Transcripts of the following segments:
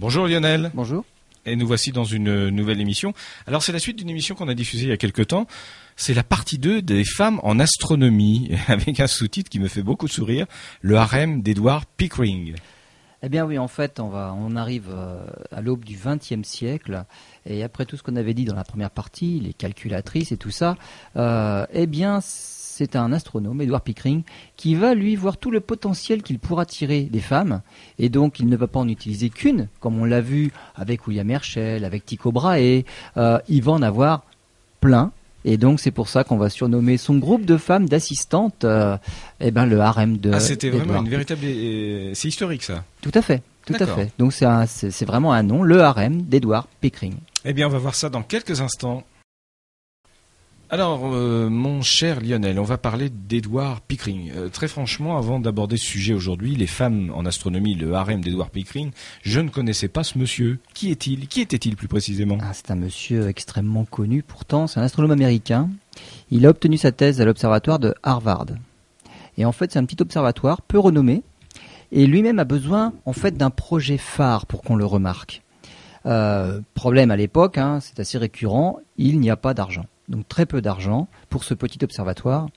Bonjour Lionel. Bonjour. Et nous voici dans une nouvelle émission. Alors c'est la suite d'une émission qu'on a diffusée il y a quelque temps. C'est la partie 2 des femmes en astronomie, avec un sous-titre qui me fait beaucoup sourire, le harem d'Edward Pickering. Eh bien oui, en fait, on, va, on arrive euh, à l'aube du XXe siècle, et après tout ce qu'on avait dit dans la première partie, les calculatrices et tout ça, euh, eh bien c'est un astronome, Edward Pickering, qui va lui voir tout le potentiel qu'il pourra tirer des femmes, et donc il ne va pas en utiliser qu'une, comme on l'a vu avec William Herschel, avec Tycho Brahe, euh, il va en avoir plein, et donc c'est pour ça qu'on va surnommer son groupe de femmes d'assistantes, euh, eh ben le harem de. Ah, c'était vraiment une véritable. C'est historique ça. Tout à fait, tout à fait. Donc c'est vraiment un nom, le harem d'Edward Pickering. Eh bien, on va voir ça dans quelques instants. Alors, euh, mon cher Lionel, on va parler d'Edward Pickering. Euh, très franchement, avant d'aborder ce sujet aujourd'hui, les femmes en astronomie, le harem d'Edward Pickering, je ne connaissais pas ce monsieur. Qui est-il? Qui était-il plus précisément? Ah, c'est un monsieur extrêmement connu. Pourtant, c'est un astronome américain. Il a obtenu sa thèse à l'observatoire de Harvard. Et en fait, c'est un petit observatoire peu renommé. Et lui-même a besoin, en fait, d'un projet phare pour qu'on le remarque. Euh, problème à l'époque, hein, c'est assez récurrent, il n'y a pas d'argent. Donc très peu d'argent pour ce petit observatoire.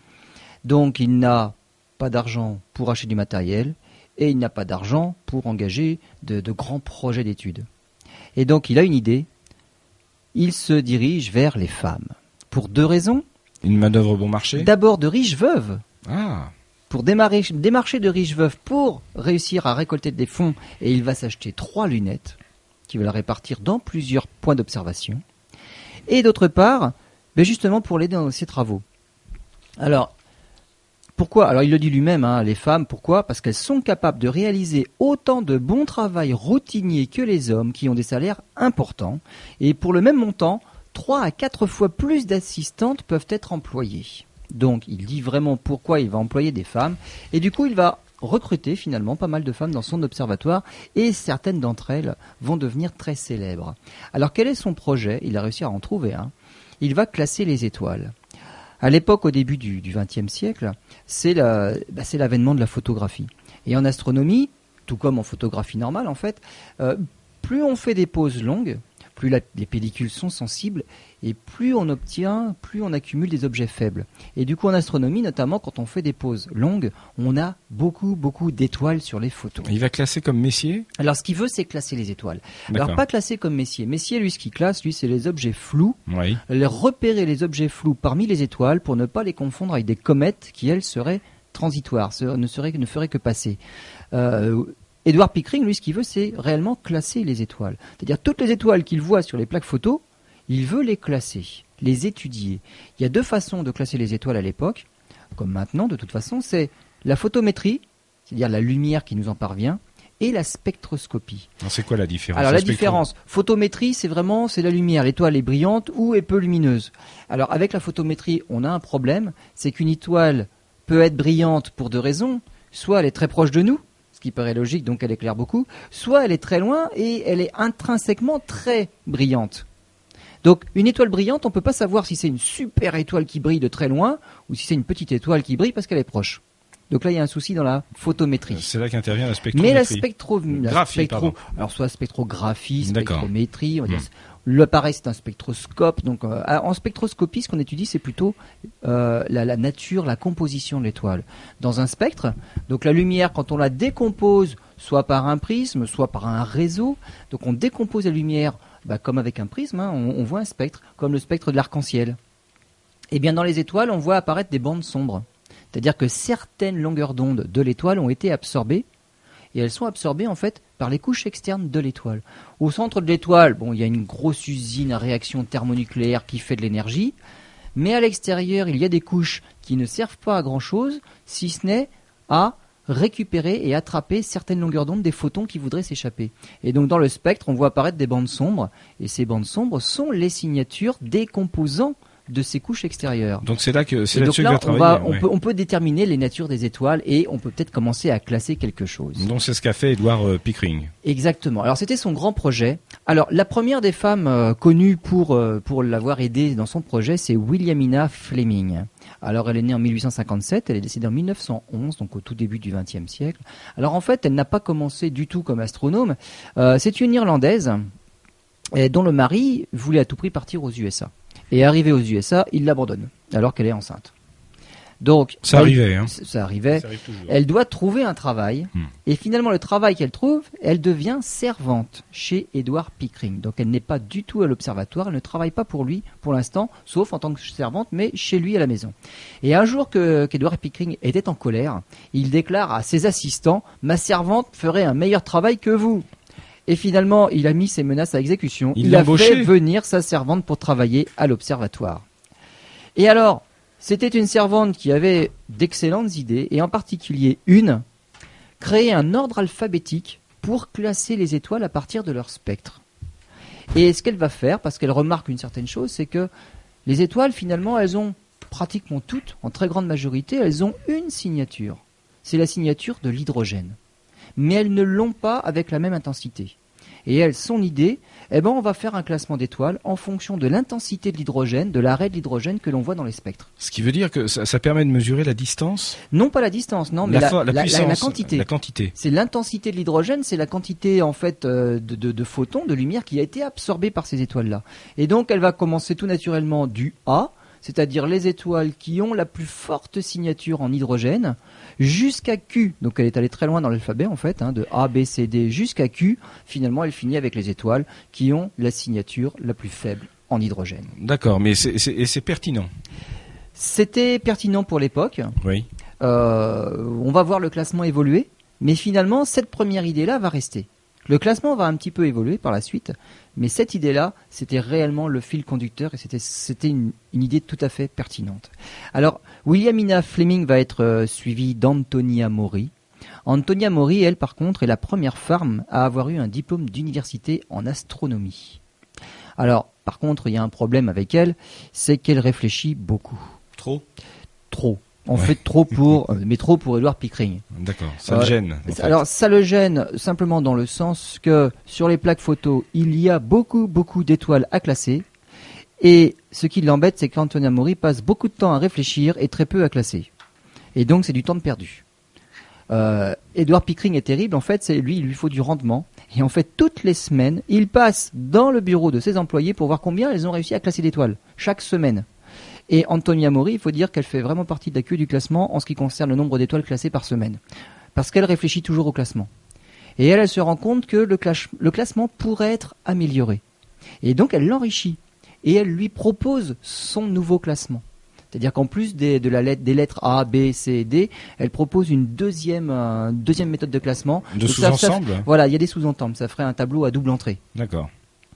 Donc il n'a pas d'argent pour acheter du matériel et il n'a pas d'argent pour engager de, de grands projets d'études. Et donc il a une idée, il se dirige vers les femmes. Pour deux raisons. Une manœuvre bon marché D'abord de riches veuves, Ah, pour démarrer, démarcher de riches veuves pour réussir à récolter des fonds et il va s'acheter trois lunettes qui va la répartir dans plusieurs points d'observation. Et d'autre part, ben justement pour l'aider dans ses travaux. Alors, pourquoi? Alors il le dit lui-même, hein, les femmes, pourquoi? Parce qu'elles sont capables de réaliser autant de bon travail routinier que les hommes qui ont des salaires importants. Et pour le même montant, trois à quatre fois plus d'assistantes peuvent être employées. Donc il dit vraiment pourquoi il va employer des femmes. Et du coup il va recruter finalement pas mal de femmes dans son observatoire et certaines d'entre elles vont devenir très célèbres. Alors quel est son projet? Il a réussi à en trouver un. Il va classer les étoiles. À l'époque, au début du XXe siècle, bah, c'est l'avènement de la photographie. Et en astronomie, tout comme en photographie normale en fait, euh, plus on fait des pauses longues, plus la- les pellicules sont sensibles et plus on obtient, plus on accumule des objets faibles. Et du coup en astronomie, notamment quand on fait des pauses longues, on a beaucoup beaucoup d'étoiles sur les photos. il va classer comme Messier? Alors ce qu'il veut, c'est classer les étoiles. Alors pas classer comme Messier. Messier, lui, ce qu'il classe, lui, c'est les objets flous Oui. les repérer les objets flous parmi les étoiles pour ne pas les confondre avec des comètes qui, elles, seraient transitoires, ne, seraient, ne feraient que passer. Euh, Edward Pickering, lui, ce qu'il veut, c'est réellement classer les étoiles. C'est-à-dire toutes les étoiles qu'il voit sur les plaques photos, il veut les classer, les étudier. Il y a deux façons de classer les étoiles à l'époque, comme maintenant, de toute façon, c'est la photométrie, c'est-à-dire la lumière qui nous en parvient, et la spectroscopie. C'est quoi la différence Alors la spectrum différence, photométrie, c'est vraiment c'est la lumière. L'étoile est brillante ou est peu lumineuse. Alors avec la photométrie, on a un problème, c'est qu'une étoile peut être brillante pour deux raisons. Soit elle est très proche de nous, qui paraît logique, donc elle éclaire beaucoup. Soit elle est très loin et elle est intrinsèquement très brillante. Donc une étoile brillante, on peut pas savoir si c'est une super étoile qui brille de très loin ou si c'est une petite étoile qui brille parce qu'elle est proche. Donc là, il y a un souci dans la photométrie. C'est là qu'intervient la Mais spectrométrie. la spectro, la Graphie, spectro- pardon. alors soit spectrographie, spectrométrie, on va dire. Hmm. L'appareil c'est un spectroscope. Donc euh, en spectroscopie, ce qu'on étudie, c'est plutôt euh, la, nature, la composition de l'étoile. Dans un spectre, donc la lumière, quand on la décompose, soit par un prisme, soit par un réseau, donc on décompose la lumière, bah, comme avec un prisme, hein, on, voit un spectre, comme le spectre de l'arc-en-ciel. Et bien dans les étoiles, on voit apparaître des bandes sombres. C'est-à-dire que certaines longueurs d'onde de l'étoile ont été absorbées et elles sont absorbées en fait les couches externes de l'étoile. Au centre de l'étoile, bon, il y a une grosse usine à réaction thermonucléaire qui fait de l'énergie, mais à l'extérieur, il y a des couches qui ne servent pas à grand chose, si ce n'est à récupérer et attraper certaines longueurs d'onde des photons qui voudraient s'échapper. Et donc dans le spectre, on voit apparaître des bandes sombres, et ces bandes sombres sont les signatures des composants de ces couches extérieures. Donc c'est là que c'est donc que là, va on, va, on, ouais. peut, on peut déterminer les natures des étoiles et on peut peut-être commencer à classer quelque chose. Donc c'est ce qu'a fait Edward euh, Pickering. Exactement. Alors c'était son grand projet. Alors la première des femmes euh, connues pour euh, pour l'avoir aidé dans son projet, c'est Williamina Fleming. Alors elle est née en 1857, elle est décédée en 1911, donc au tout début du XXe siècle. Alors en fait, elle n'a pas commencé du tout comme astronome. C'est une Irlandaise dont le mari voulait à tout prix partir aux USA. Et arrivé aux USA, il l'abandonne alors qu'elle est enceinte. Donc Ça elle- arrivait, hein. ça arrivait. Ça arrive. Elle doit trouver un travail. Hmm. Et finalement, le travail qu'elle trouve, elle devient servante chez Edward Pickering. Donc elle n'est pas du tout à l'observatoire, elle ne travaille pas pour lui pour l'instant, sauf en tant que servante, mais chez lui à la maison. Et un jour que qu'Edward Pickering était en colère, il déclare à ses assistants Ma servante ferait un meilleur travail que vous. Et finalement, il a mis ses menaces à exécution. Il a fait venir sa servante pour travailler à l'observatoire. Et alors, c'était une servante qui avait d'excellentes idées, et en particulier une, créer un ordre alphabétique pour classer les étoiles à partir de leur spectre. Et ce qu'elle va faire, parce qu'elle remarque une certaine chose, c'est que les étoiles, finalement, elles ont pratiquement toutes, en très grande majorité, elles ont une signature. C'est la signature de l'hydrogène. Mais elles ne l'ont pas avec la même intensité. Et elle, son idée, eh ben, on va faire un classement d'étoiles en fonction de l'intensité de l'hydrogène, de l'arrêt de l'hydrogène que l'on voit dans les spectres. Ce qui veut dire que ça, ça permet de mesurer la distance, Non pas la distance, non, mais la, fo- la- la- puissance, la quantité. La quantité. C'est l'intensité de l'hydrogène, c'est la quantité en fait euh, de, de- de photons, de lumière qui a été absorbée par ces étoiles-là. Et donc elle va commencer tout naturellement du A, c'est-à-dire les étoiles qui ont la plus forte signature en hydrogène, jusqu'à Q. Donc elle est allée très loin dans l'alphabet en fait, hein, de A, B, C, D jusqu'à Q. Finalement elle finit avec les étoiles qui ont la signature la plus faible en hydrogène. D'accord, mais c'est pertinent? C'était pertinent pour l'époque. Oui. Euh, on va voir le classement évoluer, mais finalement, cette première idée-là va rester. Le classement va un petit peu évoluer par la suite, mais cette idée-là, c'était réellement le fil conducteur et c'était c'était une, une idée tout à fait pertinente. Alors, Williamina Fleming va être euh, suivie d'Antonia Mori. Antonia Mori, elle, par contre, est la première femme à avoir eu un diplôme d'université en astronomie. Alors, par contre, il y a un problème avec elle, c'est qu'elle réfléchit beaucoup. Trop? Trop. En Ouais. fait, trop pour, euh, mais trop pour Edward Pickering. D'accord, ça le gêne. en fait. Alors, ça le gêne simplement dans le sens que sur les plaques photos, il y a beaucoup, beaucoup d'étoiles à classer. Et ce qui l'embête, c'est qu'Antonia Mori passe beaucoup de temps à réfléchir et très peu à classer. Et donc, c'est du temps perdu. Euh, Edward Pickering est terrible. En fait, c'est lui, il lui faut du rendement. Et en fait, toutes les semaines, il passe dans le bureau de ses employés pour voir combien ils ont réussi à classer d'étoiles. Chaque semaine. Et Antonia Mori, il faut dire qu'elle fait vraiment partie de la queue du classement en ce qui concerne le nombre d'étoiles classées par semaine. Parce qu'elle réfléchit toujours au classement. Et elle, elle se rend compte que le classement pourrait être amélioré. Et donc, elle l'enrichit. Et elle lui propose son nouveau classement. C'est-à-dire qu'en plus des, de la lettre, des lettres A, B, C et D, elle propose une deuxième, euh, deuxième méthode de classement. De sous-ensemble Voilà, il y a des sous-entendres. Ça ferait un tableau à double entrée. D'accord.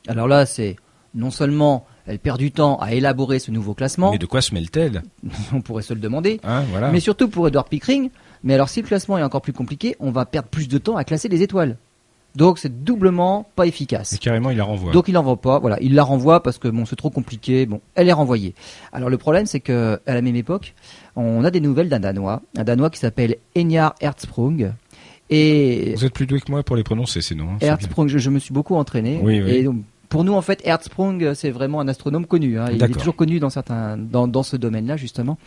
Alors là, c'est non seulement elle perd du temps à élaborer ce nouveau classement, Mais de quoi se mêle-t-elle on pourrait se le demander, hein, voilà. mais surtout pour Edward Pickering. Mais alors, si le classement est encore plus compliqué, on va perdre plus de temps à classer les étoiles. Donc, c'est doublement pas efficace. Et carrément, il la renvoie. Donc, il l'envoie pas. Voilà, il la renvoie parce que bon, c'est trop compliqué. Bon, elle est renvoyée. Alors, le problème, c'est que à la même époque, on a des nouvelles d'un Danois, un Danois qui s'appelle Enyar Hertzsprung. Et Vous êtes plus doué que moi pour les prononcer, ces noms. hein. Hertzsprung, je, je me suis beaucoup entraîné. Oui, oui. Et donc, pour nous, en fait, Hertzsprung, c'est vraiment un astronome connu. hein. Il est toujours connu dans certains, dans, dans ce domaine-là, justement.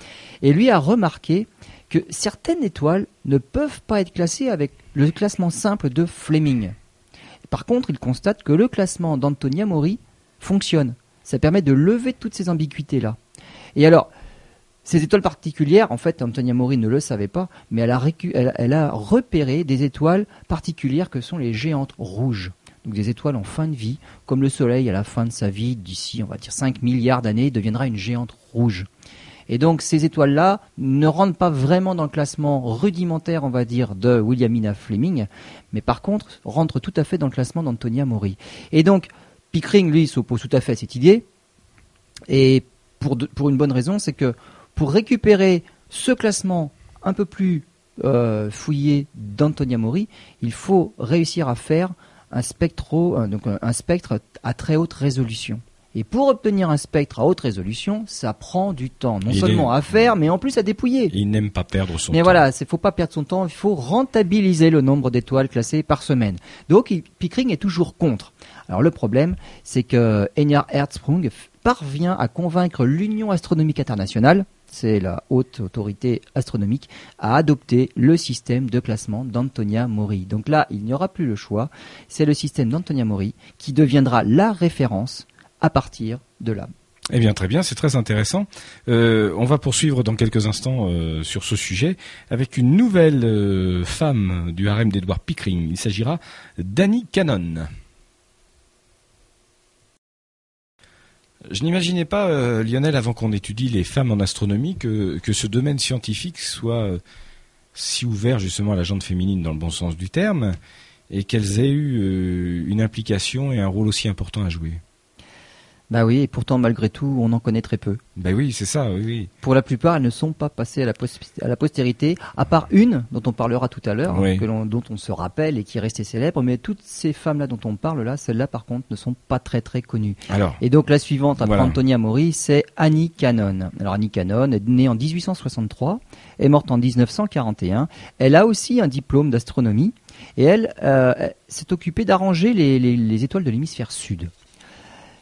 Et lui a remarqué que certaines étoiles ne peuvent pas être classées avec le classement simple de Fleming. Par contre, il constate que le classement d'Antonia Mori fonctionne. Ça permet de lever toutes ces ambiguïtés-là. Et alors, ces étoiles particulières, en fait, Antonia Mori ne le savait pas, mais elle a, repéré des étoiles particulières que sont les géantes rouges. Donc des étoiles en fin de vie, comme le Soleil à la fin de sa vie, d'ici, on va dire 5 milliards d'années, deviendra une géante rouge. Et donc ces étoiles-là ne rentrent pas vraiment dans le classement rudimentaire, on va dire, de Williamina Fleming, mais par contre rentrent tout à fait dans le classement d'Antonia Mori. Et donc Pickering, lui, s'oppose tout à fait à cette idée, et pour, une bonne raison, c'est que pour récupérer ce classement un peu plus euh, fouillé d'Antonia Mori, il faut réussir à faire un, spectro, euh, donc un spectre à très haute résolution. Et pour obtenir un spectre à haute résolution, ça prend du temps, non Il seulement est- à faire, mais en plus à dépouiller. Il n'aime pas perdre son Mais temps. voilà, il faut pas perdre son temps, il faut rentabiliser le nombre d'étoiles classées par semaine. Donc il- Pickering est toujours contre. Alors le problème, c'est que Enyar Hertzsprung parvient à convaincre l'Union astronomique internationale c'est la haute autorité astronomique, a adopté le système de classement d'Antonia Mori. Donc là, il n'y aura plus le choix. C'est le système d'Antonia Mori qui deviendra la référence à partir de là. Eh bien, très bien, c'est très intéressant. Euh, on va poursuivre dans quelques instants euh, sur ce sujet avec une nouvelle euh, femme du harem d'Edward Pickering. Il s'agira d'Annie Cannon. Je n'imaginais pas, Lionel, avant qu'on étudie les femmes en astronomie, que, que ce domaine scientifique soit si ouvert justement à la jante féminine dans le bon sens du terme, et qu'elles aient eu une implication et un rôle aussi important à jouer. Bah oui, et pourtant malgré tout, on en connaît très peu. Bah oui, c'est ça, oui, Pour la plupart, elles ne sont pas passées à la, à la postérité, à part une dont on parlera tout à l'heure, dont on se rappelle et qui est restée célèbre. Mais toutes ces femmes-là dont on parle là, celles-là par contre, ne sont pas très très connues. Alors, et donc la suivante après Antonia Mori, c'est Annie Cannon. Alors Annie Cannon est née en 1863, est morte en 1941. Elle a aussi un diplôme d'astronomie et elle euh, s'est occupée d'arranger les, les étoiles de l'hémisphère sud.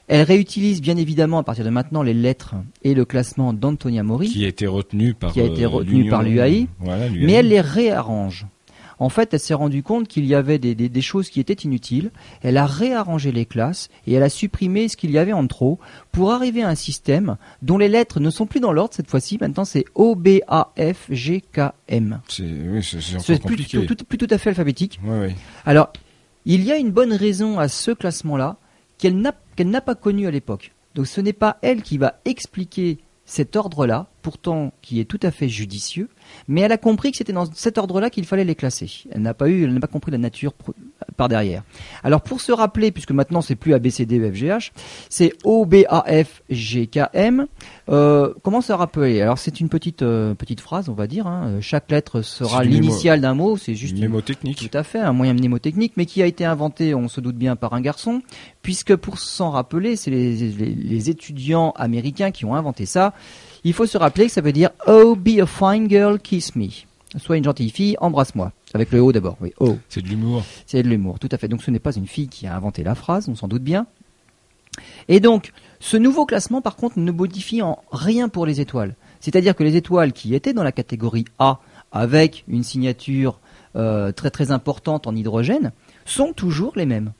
Elle réutilise bien évidemment à partir de maintenant les lettres et le classement d'Antonia Mori, qui a été retenu par qui a été euh, retenu par l'UAI, mais elle les réarrange. En fait, elle s'est rendue compte qu'il y avait des, des, choses qui étaient inutiles. Elle a réarrangé les classes et elle a supprimé ce qu'il y avait en trop pour arriver à un système dont les lettres ne sont plus dans l'ordre cette fois-ci. Maintenant, c'est O B A F G K M. C'est oui, c'est plus, tout, plus tout à fait alphabétique. Oui, oui. Alors, il y a une bonne raison à ce classement-là qu'elle n'a qu'elle n'a pas connu à l'époque. Donc ce n'est pas elle qui va expliquer cet ordre-là, pourtant qui est tout à fait judicieux, mais elle a compris que c'était dans cet ordre-là qu'il fallait les classer. Elle n'a pas eu, elle n'a pas compris la nature par derrière. Alors pour se rappeler, puisque maintenant c'est plus ABCD FGH, c'est O B A F G K M. Euh, comment se rappeler? Alors c'est une petite euh, petite phrase, on va dire. Hein. Chaque lettre sera l'initiale d'un mot. C'est juste une mnémotechnique. Tout à fait, un moyen mnémotechnique, mais qui a été inventé, on se doute bien, par un garçon, puisque pour s'en rappeler, c'est les, les étudiants américains qui ont inventé ça. Il faut se rappeler que ça veut dire Oh, be a fine girl, kiss me. Sois une gentille fille, embrasse-moi. Avec le O d'abord, oui. Oh. C'est de l'humour. C'est de l'humour, tout à fait. Donc ce n'est pas une fille qui a inventé la phrase, on s'en doute bien. Et donc, ce nouveau classement, par contre, ne modifie en rien pour les étoiles. C'est-à-dire que les étoiles qui étaient dans la catégorie A, avec une signature euh, très très importante en hydrogène, sont toujours les mêmes.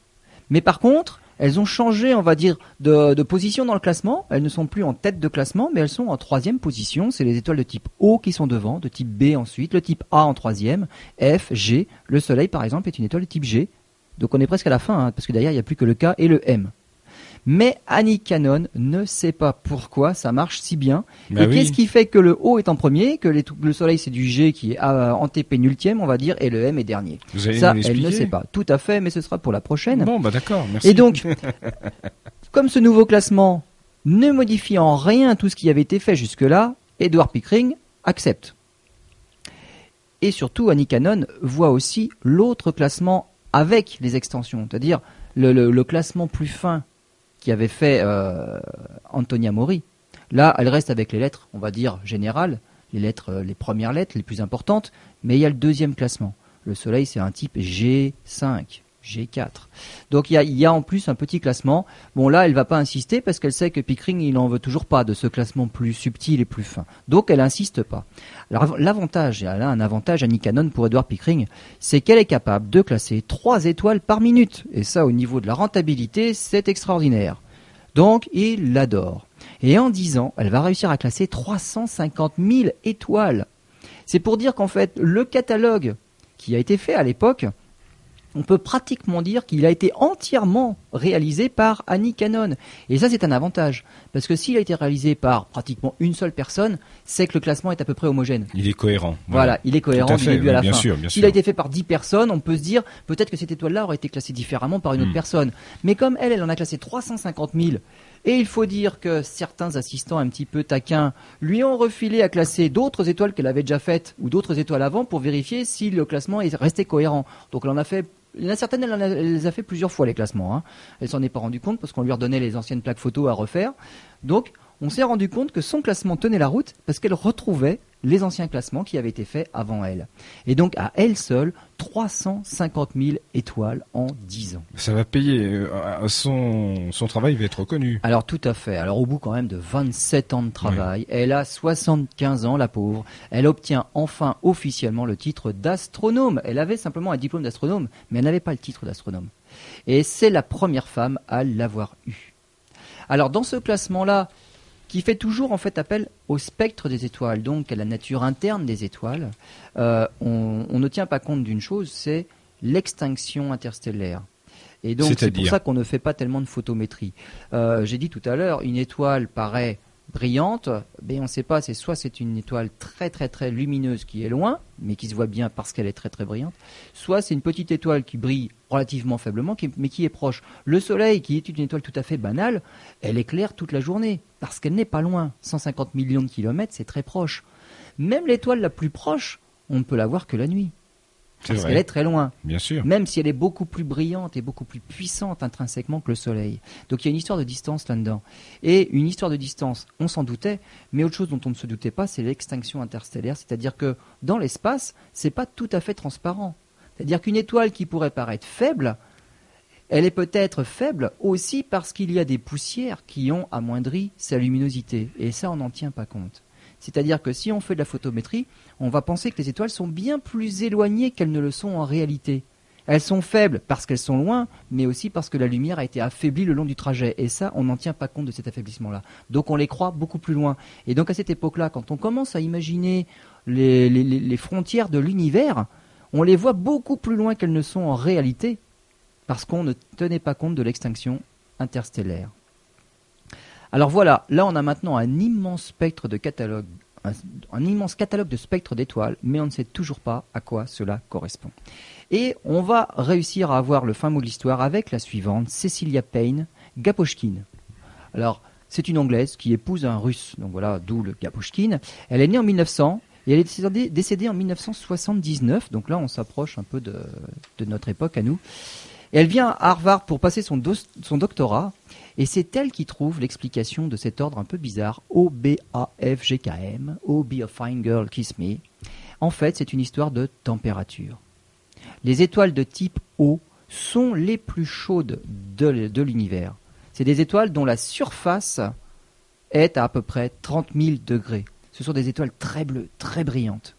Mais par contre, elles ont changé, on va dire, de, position dans le classement. Elles ne sont plus en tête de classement, mais elles sont en troisième position. C'est les étoiles de type O qui sont devant, de type B ensuite, le type A en troisième, F, G. Le Soleil, par exemple, est une étoile de type G. Donc on est presque à la fin, hein, parce que derrière, il n'y a plus que le K et le M. Mais Annie Cannon ne sait pas pourquoi ça marche si bien. Bah et qu'est-ce qui fait que le O est en premier, que le Soleil c'est du G qui est antépénultième, on va dire, et le M est dernier? ça, elle ne sait pas. Tout à fait, mais ce sera pour la prochaine. Bon, bah d'accord, merci. Et donc, comme ce nouveau classement ne modifie en rien tout ce qui avait été fait jusque-là, Edward Pickering accepte. Et surtout, Annie Cannon voit aussi l'autre classement avec les extensions, c'est-à-dire le, classement plus fin qui avait fait euh, Antonia Mori. Là, elle reste avec les lettres, on va dire générales, les lettres, euh, les premières lettres, les plus importantes, mais il y a le deuxième classement. Le Soleil, c'est un type G5. G4. Donc il y a, en plus un petit classement. Bon là, elle va pas insister parce qu'elle sait que Pickering il en veut toujours pas de ce classement plus subtil et plus fin. Donc elle insiste pas. Alors l'avantage, elle a un avantage Annie Cannon pour Edward Pickering, c'est qu'elle est capable de classer 3 étoiles par minute. Et ça au niveau de la rentabilité, c'est extraordinaire. Donc il l'adore. Et en 10 ans, elle va réussir à classer 350 000 étoiles. C'est pour dire qu'en fait, le catalogue qui a été fait à l'époque, on peut pratiquement dire qu'il a été entièrement réalisé par Annie Cannon. Et ça, c'est un avantage. Parce que s'il a été réalisé par pratiquement une seule personne, c'est que le classement est à peu près homogène. Il est cohérent. Voilà, il est cohérent du début à la bien fin. Sûr, s'il a été fait par dix personnes, on peut se dire peut-être que cette étoile-là aurait été classée différemment par une autre hmm. personne. Mais comme elle, elle en a classé 350 000, et il faut dire que certains assistants un petit peu taquins lui ont refilé à classer d'autres étoiles qu'elle avait déjà faites ou d'autres étoiles avant pour vérifier si le classement est resté cohérent. Donc elle en a fait il y en a elle, les a fait plusieurs fois les classements. Hein. Elle s'en est pas rendue compte parce qu'on lui redonnait les anciennes plaques photos à refaire. Donc, on s'est rendu compte que son classement tenait la route parce qu'elle retrouvait les anciens classements qui avaient été faits avant elle. Et donc à elle seule, 350 000 étoiles en 10 ans. Ça va payer. euh, Son, son travail va être reconnu. Alors tout à fait. Alors au bout quand même de 27 ans de travail, elle a 75 ans, la pauvre. Elle obtient enfin officiellement le titre d'astronome. Elle avait simplement un diplôme d'astronome, mais elle n'avait pas le titre d'astronome. Et c'est la première femme à l'avoir eu. Alors dans ce classement-là, qui fait toujours en fait appel au spectre des étoiles, donc à la nature interne des étoiles, euh, on, on ne tient pas compte d'une chose, c'est l'extinction interstellaire. Et donc c'est pour ça qu'on ne fait pas tellement de photométrie. Euh, J'ai dit tout à l'heure, une étoile paraît brillante, mais on ne sait pas, c'est soit c'est une étoile très très très lumineuse qui est loin, mais qui se voit bien parce qu'elle est très très brillante, soit c'est une petite étoile qui brille relativement faiblement, mais qui est proche. Le Soleil, qui est une étoile tout à fait banale, elle éclaire toute la journée, parce qu'elle n'est pas loin. 150 millions de kilomètres, c'est très proche. Même l'étoile la plus proche, on ne peut la voir que la nuit, parce qu'elle est très loin Bien sûr. même si elle est beaucoup plus brillante et beaucoup plus puissante intrinsèquement que le Soleil. Donc il y a une histoire de distance là-dedans. Et une histoire de distance, on s'en doutait, mais autre chose dont on ne se doutait pas, c'est l'extinction interstellaire, c'est-à-dire que dans l'espace, c'est pas tout à fait transparent. C'est-à-dire qu'une étoile qui pourrait paraître faible, elle est peut-être faible aussi parce qu'il y a des poussières qui ont amoindri sa luminosité. Et ça, on n'en tient pas compte. C'est-à-dire que si on fait de la photométrie, on va penser que les étoiles sont bien plus éloignées qu'elles ne le sont en réalité. Elles sont faibles parce qu'elles sont loin, mais aussi parce que la lumière a été affaiblie le long du trajet. Et ça, on n'en tient pas compte de cet affaiblissement-là. Donc on les croit beaucoup plus loin. Et donc à cette époque-là, quand on commence à imaginer les, frontières de l'univers, on les voit beaucoup plus loin qu'elles ne sont en réalité, parce qu'on ne tenait pas compte de l'extinction interstellaire. Alors voilà, là on a maintenant un immense spectre de catalogue, un, immense catalogue de spectres d'étoiles, mais on ne sait toujours pas à quoi cela correspond. Et on va réussir à avoir le fin mot de l'histoire avec la suivante, Cecilia Payne Gaposchkin. Alors, c'est une Anglaise qui épouse un Russe, donc voilà, d'où le Gaposchkin. Elle est née en 1900 et elle est décédée, en 1979, donc là on s'approche un peu de notre époque à nous. Elle vient à Harvard pour passer son, doctorat, et c'est elle qui trouve l'explication de cet ordre un peu bizarre, O-B-A-F-G-K-M, Oh be a fine girl, kiss me. En fait, c'est une histoire de température. Les étoiles de type O sont les plus chaudes de, l'univers. C'est des étoiles dont la surface est à à peu près 30 000 degrés. Ce sont des étoiles très bleues, très brillantes.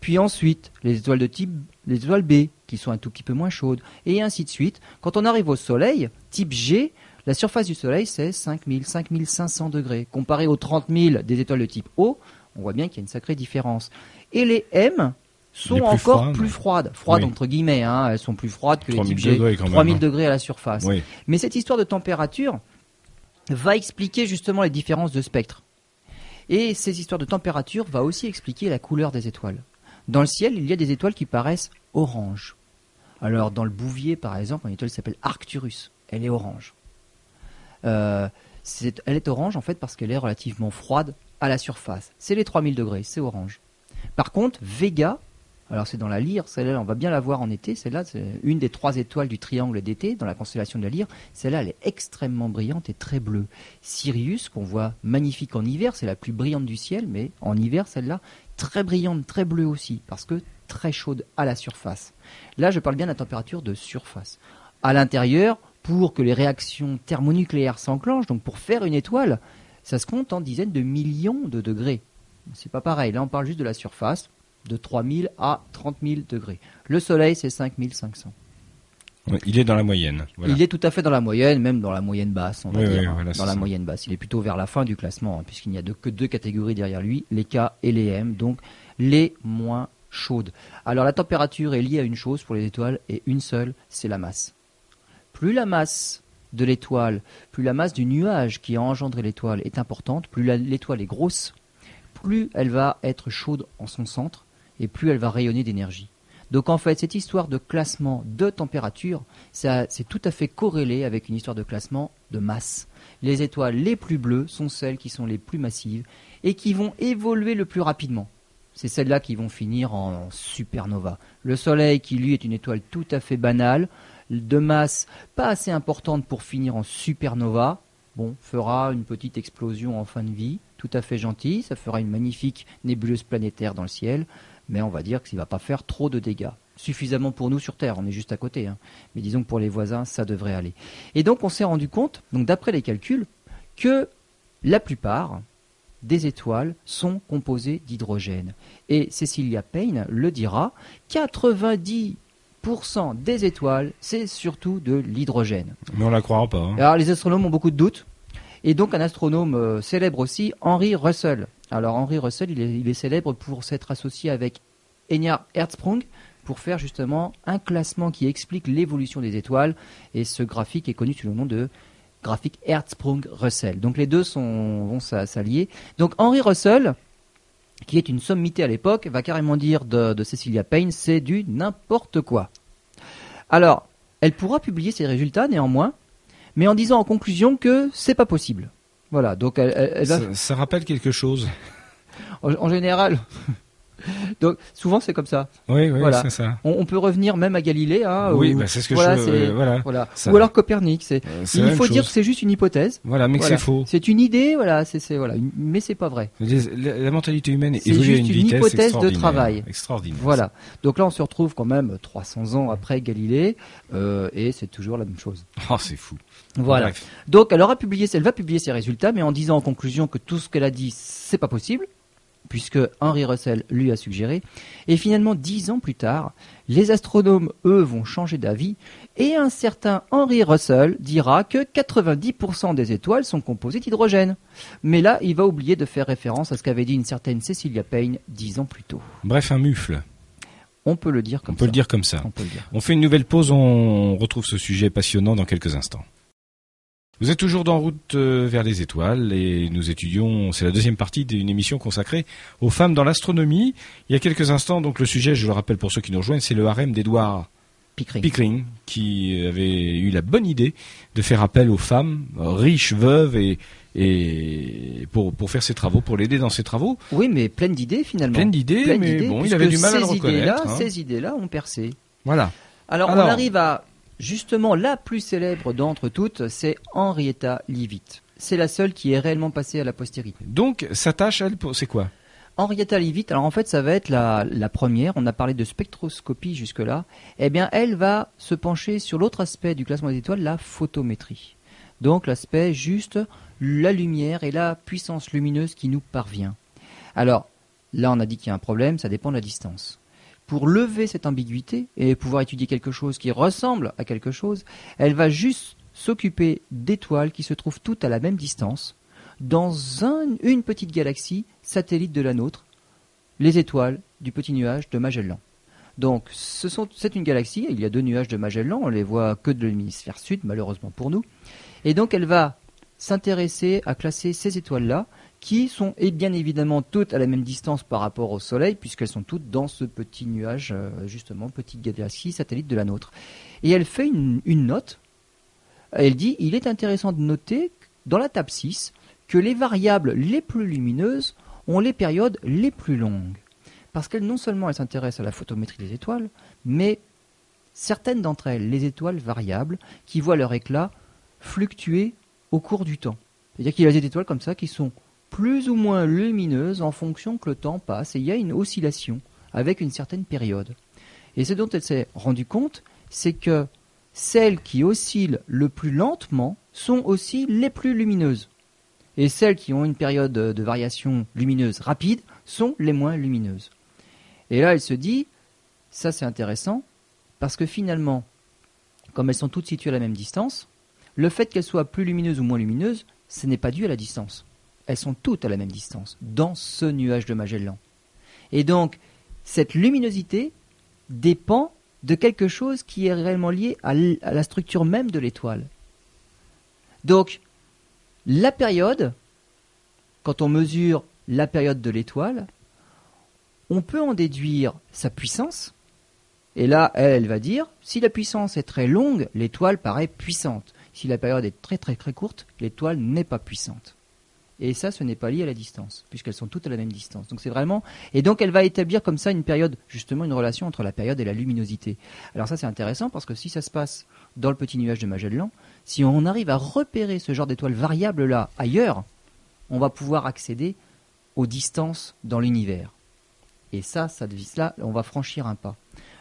Puis ensuite, les étoiles de type les étoiles B, qui sont un tout petit peu moins chaudes, et ainsi de suite. Quand on arrive au Soleil, type G, la surface du Soleil, c'est 5000, 5500 degrés. Comparé aux 30 000 des étoiles de type O, on voit bien qu'il y a une sacrée différence. Et les M sont Les plus encore froides. plus froides. Froides Oui. entre guillemets, hein, elles sont plus froides que les 3000 type G. degrés quand même, 3000 hein. degrés à la surface. Oui. Mais cette histoire de température va expliquer justement les différences de spectre. Et ces histoires de température va aussi expliquer la couleur des étoiles. Dans le ciel, il y a des étoiles qui paraissent orange. Alors dans le Bouvier, par exemple, une étoile s'appelle Arcturus. Elle est orange. Euh, elle est orange en fait parce qu'elle est relativement froide à la surface. C'est les 3000 degrés, c'est orange. Par contre, Vega, alors c'est dans la lyre, celle-là on va bien la voir en été, celle-là c'est une des trois étoiles du triangle d'été dans la constellation de la lyre, celle-là elle est extrêmement brillante et très bleue. Sirius, qu'on voit magnifique en hiver, c'est la plus brillante du ciel, mais en hiver celle-là, très brillante, très bleue aussi, parce que très chaude à la surface. Là je parle bien de la température de surface. À l'intérieur, pour que les réactions thermonucléaires s'enclenchent, donc pour faire une étoile, ça se compte en dizaines de millions de degrés. C'est pas pareil, là on parle juste de la surface, de 3000 à 30 000 degrés. Le Soleil, c'est 5500. Ouais, Il est dans la moyenne. Voilà. Il est tout à fait dans la moyenne, même dans la moyenne basse, on va Oui, dire. oui, voilà, c'est dans la ça. moyenne basse. Il est plutôt vers la fin du classement, hein, puisqu'il n'y a de- que deux catégories derrière lui, les K et les M, donc les moins chaudes. Alors la température est liée à une chose pour les étoiles, et une seule, c'est la masse. Plus la masse de l'étoile, plus la masse du nuage qui a engendré l'étoile est importante, plus l'étoile est grosse, plus elle va être chaude en son centre, et plus elle va rayonner d'énergie. Donc en fait, cette histoire de classement de température, c'est tout à fait corrélé avec une histoire de classement de masse. Les étoiles les plus bleues sont celles qui sont les plus massives et qui vont évoluer le plus rapidement. C'est celles-là qui vont finir en supernova. Le Soleil, qui lui est une étoile tout à fait banale, de masse pas assez importante pour finir en supernova, bon, fera une petite explosion en fin de vie, tout à fait gentille, ça fera une magnifique nébuleuse planétaire dans le ciel, mais on va dire qu'il ne va pas faire trop de dégâts. Suffisamment pour nous sur Terre, on est juste à côté, hein. mais disons que pour les voisins, ça devrait aller. Et donc on s'est rendu compte, donc d'après les calculs, que la plupart des étoiles sont composées d'hydrogène. Et Cecilia Payne le dira, 90% des étoiles, c'est surtout de l'hydrogène. Mais on la croira pas. hein. Alors les astronomes ont beaucoup de doutes. Et donc un astronome euh, célèbre aussi, Henry Russell. Alors Henry Russell, il est, célèbre pour s'être associé avec Enyar Hertzsprung pour faire justement un classement qui explique l'évolution des étoiles. Et ce graphique est connu sous le nom de graphique Hertzsprung-Russell. Donc les deux sont, vont s'a- s'allier. Donc Henry Russell, qui est une sommité à l'époque, va carrément dire de Cecilia Payne, c'est du n'importe quoi. Alors, elle pourra publier ses résultats néanmoins, mais en disant en conclusion que c'est pas possible. Voilà, donc elle, elle- elle va- Ça, ça rappelle quelque chose. en, en général. donc souvent c'est comme ça. Oui, oui, Voilà. c'est ça. On, on peut revenir même à Galilée. Hein, oui, ou- bah, c'est ce que voilà, je. c'est- euh, voilà. voilà. Ça- Ou alors Copernic. C'est, Euh, il faut dire que c'est juste une hypothèse. Voilà, mais Voilà. c'est faux. C'est une idée, voilà, c'est, voilà, mais c'est pas vrai. La, la mentalité humaine C'est évolue à juste une une hypothèse de travail. Extraordinaire. Voilà. Donc là, on se retrouve quand même 300 ans après Galilée, euh, et c'est toujours la même chose. Oh, c'est fou. Voilà. Bref. Donc elle aura publié, elle va publier ses résultats, mais en disant en conclusion que tout ce qu'elle a dit, c'est pas possible, puisque Henry Russell lui a suggéré. Et finalement, dix ans plus tard, les astronomes, eux, vont changer d'avis, et un certain Henry Russell dira que 90% des étoiles sont composées d'hydrogène. Mais là, il va oublier de faire référence à ce qu'avait dit une certaine Cecilia Payne dix ans plus tôt. Bref, un mufle. On peut le dire comme On peut ça. le dire comme ça. On peut le dire. On fait une nouvelle pause, on retrouve ce sujet passionnant dans quelques instants. Vous êtes toujours dans route euh, vers les étoiles et nous étudions, c'est la deuxième partie d'une émission consacrée aux femmes dans l'astronomie. Il y a quelques instants, donc le sujet, je le rappelle pour ceux qui nous rejoignent, c'est le harem d'Edouard Pickering. Pickering qui avait eu la bonne idée de faire appel aux femmes euh, riches, veuves et, et pour, pour faire ses travaux, pour l'aider dans ses travaux. Oui, mais pleine d'idées finalement. Pleine d'idées, mais bon, il avait du mal à le ces idées-là, reconnaître. hein. Ces idées-là ont percé. Voilà. Alors, Alors. on arrive à justement la plus célèbre d'entre toutes, c'est Henrietta Leavitt. C'est la seule qui est réellement passée à la postérité. Donc, sa tâche, elle, pour- c'est quoi? Henrietta Leavitt, alors en fait, ça va être la, la première. On a parlé de spectroscopie jusque-là. Eh bien, elle va se pencher sur l'autre aspect du classement des étoiles, la photométrie. Donc, l'aspect juste la lumière et la puissance lumineuse qui nous parvient. Alors, là, on a dit qu'il y a un problème, ça dépend de la distance. Pour lever cette ambiguïté et pouvoir étudier quelque chose qui ressemble à quelque chose, elle va juste s'occuper d'étoiles qui se trouvent toutes à la même distance, dans un- une petite galaxie satellite de la nôtre, les étoiles du petit nuage de Magellan. Donc, c'est une galaxie, il y a deux nuages de Magellan, on les voit que de l'hémisphère sud, malheureusement pour nous. Et donc, elle va s'intéresser à classer ces étoiles-là, qui sont et bien évidemment toutes à la même distance par rapport au Soleil, puisqu'elles sont toutes dans ce petit nuage, euh, justement, petite galaxie satellite de la nôtre. Et elle fait une, une note, elle dit, il est intéressant de noter, dans la table 6, que les variables les plus lumineuses ont les périodes les plus longues. Parce qu'elles, non seulement elles s'intéressent à la photométrie des étoiles, mais certaines d'entre elles, les étoiles variables, qui voient leur éclat fluctuer au cours du temps. C'est-à-dire qu'il y a des étoiles comme ça qui sont plus ou moins lumineuses en fonction que le temps passe, et il y a une oscillation avec une certaine période. Et ce dont elle s'est rendue compte, c'est que celles qui oscillent le plus lentement sont aussi les plus lumineuses. Et celles qui ont une période de variation lumineuse rapide sont les moins lumineuses. Et là, elle se dit, ça c'est intéressant, parce que finalement, comme elles sont toutes situées à la même distance, le fait qu'elles soient plus lumineuses ou moins lumineuses, ce n'est pas dû à la distance. Elles sont toutes à la même distance, dans ce nuage de Magellan. Et donc, cette luminosité dépend de quelque chose qui est réellement lié à la structure même de l'étoile. Donc, la période, quand on mesure la période de l'étoile, on peut en déduire sa puissance. Et là, elle va dire, si la puissance est très longue, l'étoile paraît puissante. Si la période est très très très courte, l'étoile n'est pas puissante. Et ça, ce n'est pas lié à la distance, puisqu'elles sont toutes à la même distance. Donc c'est vraiment. Et donc elle va établir comme ça une période, justement une relation entre la période et la luminosité. Alors ça c'est intéressant parce que si ça se passe dans le petit nuage de Magellan, si on arrive à repérer ce genre d'étoiles variables là ailleurs, on va pouvoir accéder aux distances dans l'univers. Et ça, ça là, on va franchir un pas.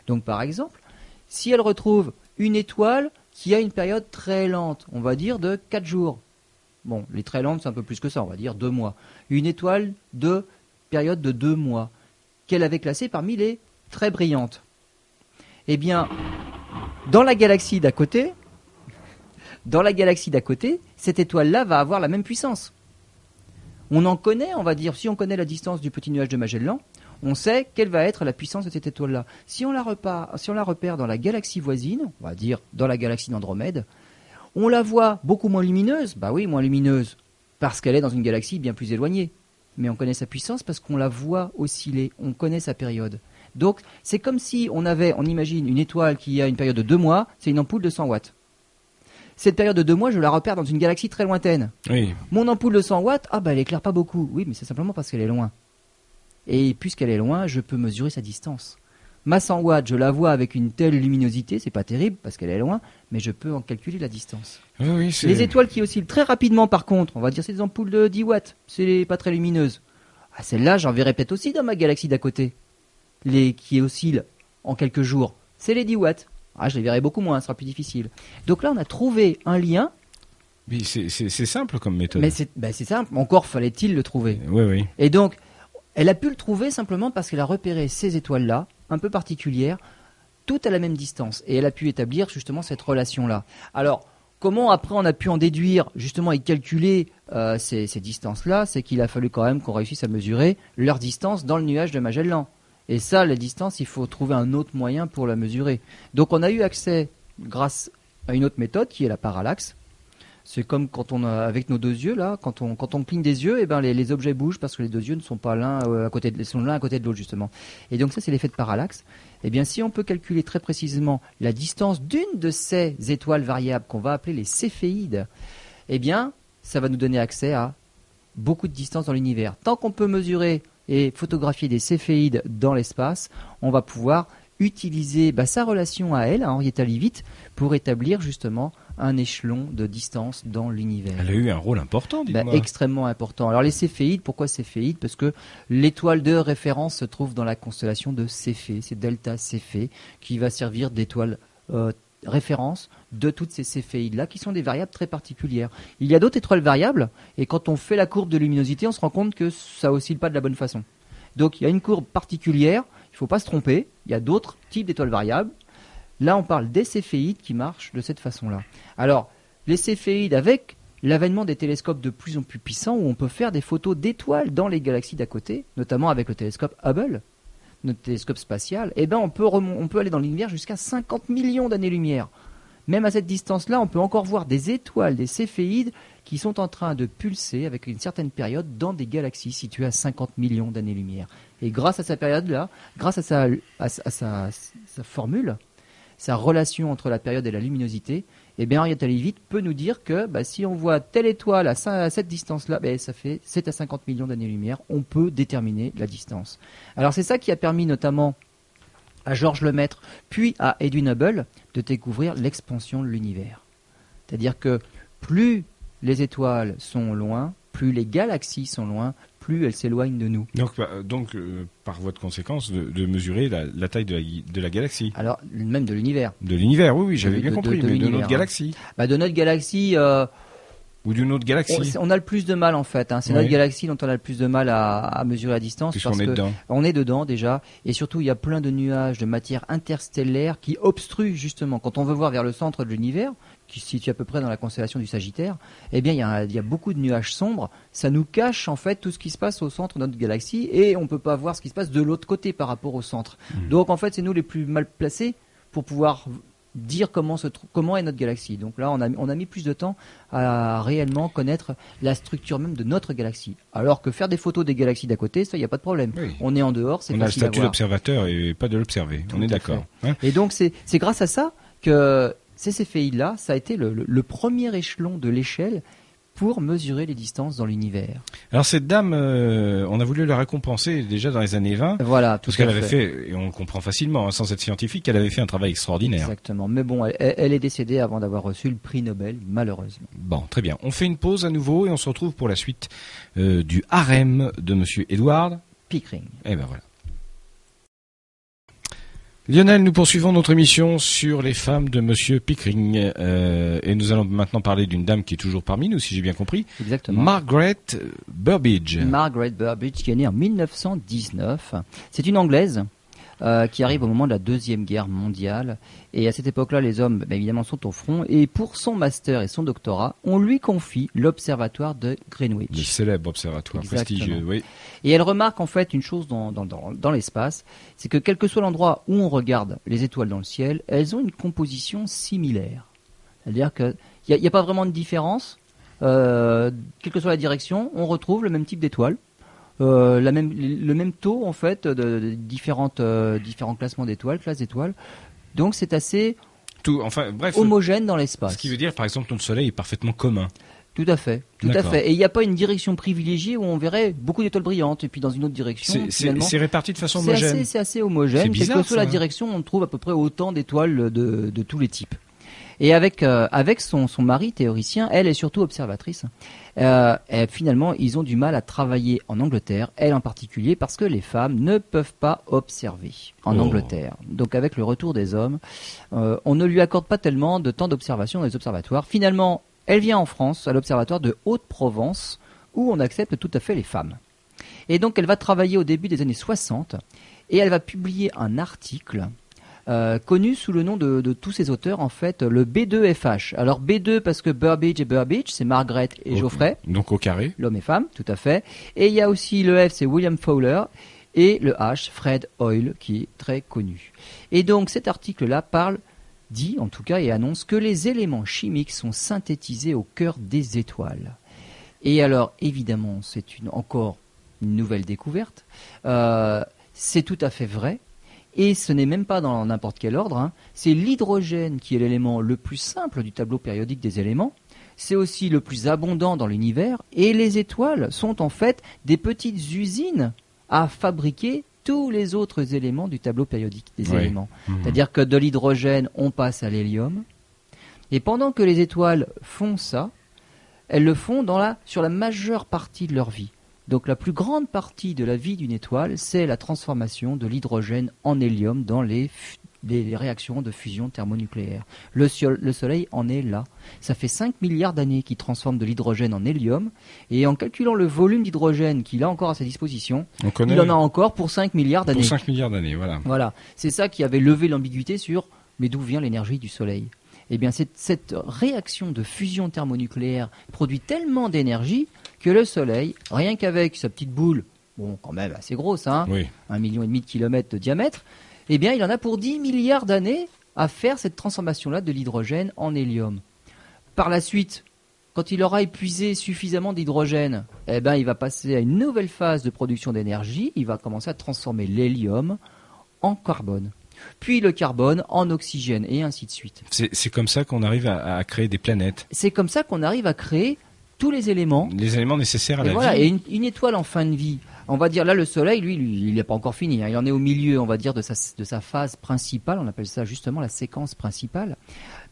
Donc par exemple, si elle retrouve une étoile qui a une période très lente, on va dire de 4 jours. Bon, les très lentes, c'est un peu plus que ça, on va dire 2 mois. Une étoile de période de 2 mois, qu'elle avait classée parmi les très brillantes. Eh bien, dans la galaxie d'à côté, dans la galaxie d'à côté, cette étoile-là va avoir la même puissance. On en connaît, on va dire, si on connaît la distance du petit nuage de Magellan, on sait quelle va être la puissance de cette étoile-là. Si on la repère, dans la galaxie voisine, on va dire dans la galaxie d'Andromède, on la voit beaucoup moins lumineuse. Bah oui, moins lumineuse, parce qu'elle est dans une galaxie bien plus éloignée. Mais on connaît sa puissance parce qu'on la voit osciller, on connaît sa période. Donc c'est comme si on avait, on imagine une étoile qui a une période de deux mois, c'est une ampoule de 100 watts. Cette période de deux mois, je la repère dans une galaxie très lointaine. Mon ampoule de 100 watts, ah bah elle éclaire pas beaucoup. Oui, mais c'est simplement parce qu'elle est loin. Et puisqu'elle est loin, je peux mesurer sa distance. Ma 100 watts, je la vois avec une telle luminosité, c'est pas terrible parce qu'elle est loin, mais je peux en calculer la distance. les étoiles qui oscillent très rapidement, par contre, on va dire c'est des ampoules de 10 watts, c'est pas très lumineuses. Ah, celles-là, j'en verrai peut-être aussi dans ma galaxie d'à côté. Les qui oscillent en quelques jours, c'est les 10 watts. Ah, je les verrai beaucoup moins, ce sera plus difficile. Donc là, on a trouvé un lien. Oui, c'est simple comme méthode. Mais ben, c'est simple, encore fallait-il le trouver. Oui, oui. Et donc, elle a pu le trouver simplement parce qu'elle a repéré ces étoiles-là, un peu particulières, toutes à la même distance. Et elle a pu établir justement cette relation-là. Alors, comment après on a pu en déduire justement et calculer euh, ces, distances-là? C'est qu'il a fallu quand même qu'on réussisse à mesurer leur distance dans le nuage de Magellan. Et ça, la distance, il faut trouver un autre moyen pour la mesurer. Donc on a eu accès, grâce à une autre méthode qui est la parallaxe, c'est comme quand on a, avec nos deux yeux là, quand on quand on cligne des yeux, et eh ben les, objets bougent parce que les deux yeux ne sont pas l'un euh, à côté de, l'un à côté de l'autre justement. Et donc ça c'est l'effet de parallaxe. Eh bien si on peut calculer très précisément la distance d'une de ces étoiles variables qu'on va appeler les céphéides, eh bien ça va nous donner accès à beaucoup de distance dans l'univers. Tant qu'on peut mesurer et photographier des céphéides dans l'espace, on va pouvoir utiliser bah, sa relation à elle, à Henrietta Leavitt, pour établir justement un échelon de distance dans l'univers. Elle a eu un rôle important, bah, Extrêmement important. Alors les céphéides, pourquoi céphéides? Parce que l'étoile de référence se trouve dans la constellation de Céphée, c'est Delta Céphée, qui va servir d'étoile euh, référence de toutes ces céphéides-là, qui sont des variables très particulières. Il y a d'autres étoiles variables, et quand on fait la courbe de luminosité, on se rend compte que ça oscille pas de la bonne façon. Donc il y a une courbe particulière, il ne faut pas se tromper, il y a d'autres types d'étoiles variables, Là, on parle des céphéides qui marchent de cette façon-là. Alors, les céphéides, avec l'avènement des télescopes de plus en plus puissants, où on peut faire des photos d'étoiles dans les galaxies d'à côté, notamment avec le télescope Hubble, notre télescope spatial, eh ben on peut, on peut aller dans l'univers jusqu'à 50 millions d'années-lumière. Même à cette distance-là, on peut encore voir des étoiles, des céphéides, qui sont en train de pulser avec une certaine période dans des galaxies situées à 50 millions d'années-lumière. Et grâce à cette période-là, grâce à sa, à sa formule, sa relation entre la période et la luminosité, et bien Henrietta Leavitt peut nous dire que bah, si on voit telle étoile à, cette distance-là, bah, ça fait 7 à 50 millions d'années-lumière, on peut déterminer la distance. Alors c'est ça qui a permis notamment à Georges Lemaître, puis à Edwin Hubble, de découvrir l'expansion de l'univers. C'est-à-dire que plus les étoiles sont loin, plus les galaxies sont loin, plus elles s'éloignent de nous. Donc, euh, donc euh, par voie de conséquence, de, mesurer la, taille de la, de la, galaxie. Alors, même de l'univers. De l'univers, oui, oui, j'avais bien compris, mais de notre hein. galaxie. Bah, de notre galaxie. Euh, ou d'une autre galaxie. On, a le plus de mal en fait. Hein. C'est notre galaxie dont on a le plus de mal à, mesurer la distance. parce est dedans. On est dedans déjà. Et surtout, il y a plein de nuages de matière interstellaire qui obstruent justement. Quand on veut voir vers le centre de l'univers, qui se situe à peu près dans la constellation du Sagittaire, eh bien, il y, a, beaucoup de nuages sombres. Ça nous cache en fait tout ce qui se passe au centre de notre galaxie et on ne peut pas voir ce qui se passe de l'autre côté par rapport au centre. Hmm. Donc, en fait, c'est nous les plus mal placés pour pouvoir dire comment, se comment est notre galaxie. Donc là, on a, on a mis plus de temps à réellement connaître la structure même de notre galaxie. Alors que faire des photos des galaxies d'à côté, ça, il n'y a pas de problème. On est en dehors, c'est On a le statut d'observateur et pas de l'observer. On est d'accord. Hein et donc, c'est grâce à ça que ces céphéides-là, ça a été le, premier échelon de l'échelle pour mesurer les distances dans l'univers. Alors cette dame, euh, on a voulu la récompenser déjà dans les années 20. Voilà, tout Parce qu'elle avait fait, et on le comprend facilement, hein, sans être scientifique, elle avait fait un travail extraordinaire. Exactement. Mais bon, elle, elle est décédée avant d'avoir reçu le prix Nobel, malheureusement. Bon, très bien. On fait une pause à nouveau et on se retrouve pour la suite euh, du harem de Monsieur Edward. Pickering. Et ben voilà. Lionel, nous poursuivons notre émission sur les femmes de Monsieur Pickering euh, et nous allons maintenant parler d'une dame qui est toujours parmi nous, si j'ai bien compris, Exactement. Margaret Burbidge. Margaret Burbidge, qui est née en 1919. C'est une Anglaise euh, qui arrive au moment de la Deuxième Guerre mondiale. Et à cette époque-là, les hommes, bah, évidemment, sont au front. Et pour son master et son doctorat, on lui confie l'observatoire de le Greenwich. célèbre observatoire Exactement. prestigieux, oui. Et elle remarque en fait une chose dans, dans, dans, dans l'espace, c'est que quel que soit l'endroit où on regarde les étoiles dans le ciel, elles ont une composition similaire. C'est-à-dire qu'il n'y a, y a pas vraiment de différence. Euh, quelle que soit la direction, on retrouve le même type d'étoiles. Euh, la même, le même taux en fait de, de différentes, euh, différents classements d'étoiles, classes d'étoiles. Donc c'est assez Tout, enfin, bref, homogène dans l'espace. ce qui veut dire, par exemple, notre Soleil est parfaitement commun. Tout à fait, tout à fait. Et il n'y a pas une direction privilégiée où on verrait beaucoup d'étoiles brillantes et puis dans une autre direction. C'est- réparti de façon homogène. c'est assez homogène. Quelle bizarre, que soit la direction, on trouve à peu près autant d'étoiles de, de tous les types. Et avec, euh, avec son, son mari théoricien, elle est surtout observatrice. Euh, et finalement, ils ont du mal à travailler en Angleterre, elle en particulier, parce que les femmes ne peuvent pas observer en Oh. Angleterre. Donc avec le retour des hommes, euh, on ne lui accorde pas tellement de temps d'observation dans les observatoires. Finalement, elle vient en France, à l'observatoire de Haute-Provence, où on accepte tout à fait les femmes. Et donc elle va travailler au début des années 60 et elle va publier un article euh, connu sous le nom de, de tous ces auteurs, en fait, le B2FH. Alors B2 parce que Burbidge et Burbidge, c'est Margaret et. Geoffrey, Donc au carré. l'homme et femme, tout à fait. Et il y a aussi le F, c'est William Fowler, et le H, Fred Hoyle, qui est très connu. Et donc cet article-là parle, dit en tout cas, et annonce que les éléments chimiques sont synthétisés au cœur des étoiles. Et alors, évidemment, c'est une, encore une nouvelle découverte. Euh, c'est tout à fait vrai. Et ce n'est même pas dans n'importe quel ordre. hein. C'est l'hydrogène qui est l'élément le plus simple du tableau périodique des éléments. C'est aussi le plus abondant dans l'univers. Et les étoiles sont en fait des petites usines à fabriquer tous les autres éléments du tableau périodique des Oui. éléments. Mhm. C'est-à-dire que de l'hydrogène, on passe à l'hélium. Et pendant que les étoiles font ça, elles le font dans la, sur la majeure partie de leur vie. Donc la plus grande partie de la vie d'une étoile, c'est la transformation de l'hydrogène en hélium dans les, réactions de fusion thermonucléaire. Le, Soleil en est là. Ça fait 5 milliards d'années qu'il transforme de l'hydrogène en hélium. Et en calculant le volume d'hydrogène qu'il a encore à sa disposition, il en a encore pour 5 milliards d'années. pour 5 milliards d'années, voilà. Voilà, c'est ça qui avait levé l'ambiguïté sur mais d'où vient l'énergie du Soleil? Eh bien, cette réaction de fusion thermonucléaire produit tellement d'énergie que le Soleil, rien qu'avec sa petite boule, bon, quand même assez grosse, hein, Oui. un million et demi de kilomètres de diamètre, eh bien, il en a pour 10 milliards d'années à faire cette transformation-là de l'hydrogène en hélium. Par la suite, quand il aura épuisé suffisamment d'hydrogène, eh ben, il va passer à une nouvelle phase de production d'énergie. Il va commencer à transformer l'hélium en carbone, puis le carbone en oxygène, et ainsi de suite. C'est comme ça qu'on arrive à, à créer des planètes. C'est comme ça qu'on arrive à créer tous les éléments Les éléments nécessaires à et la voilà, vie. et une, une étoile en fin de vie. On va dire là le Soleil, lui, lui il n'est pas encore fini. hein. Il en est au milieu, on va dire, de sa, de sa phase principale. On appelle ça justement la séquence principale.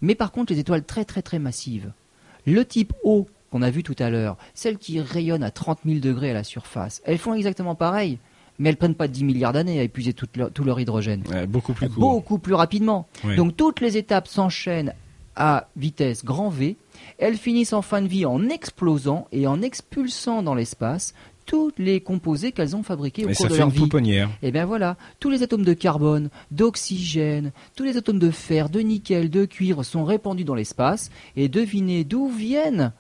Mais par contre, les étoiles très très très massives, le type O qu'on a vu tout à l'heure, celles qui rayonnent à 30 000 degrés à la surface, elles font exactement pareil. Mais elles prennent pas 10 milliards d'années à épuiser toute leur- tout leur hydrogène. Ouais, beaucoup plus court. Beaucoup plus rapidement. Ouais. Donc toutes les étapes s'enchaînent à vitesse grand V. Elles finissent en fin de vie en explosant et en expulsant dans l'espace tous les composés qu'elles ont fabriqués au Et cours ça de fait leur une vie. pouponnière. Et bien voilà, tous les atomes de carbone, d'oxygène, tous les atomes de fer, de nickel, de cuivre sont répandus dans l'espace. Et devinez d'où viennent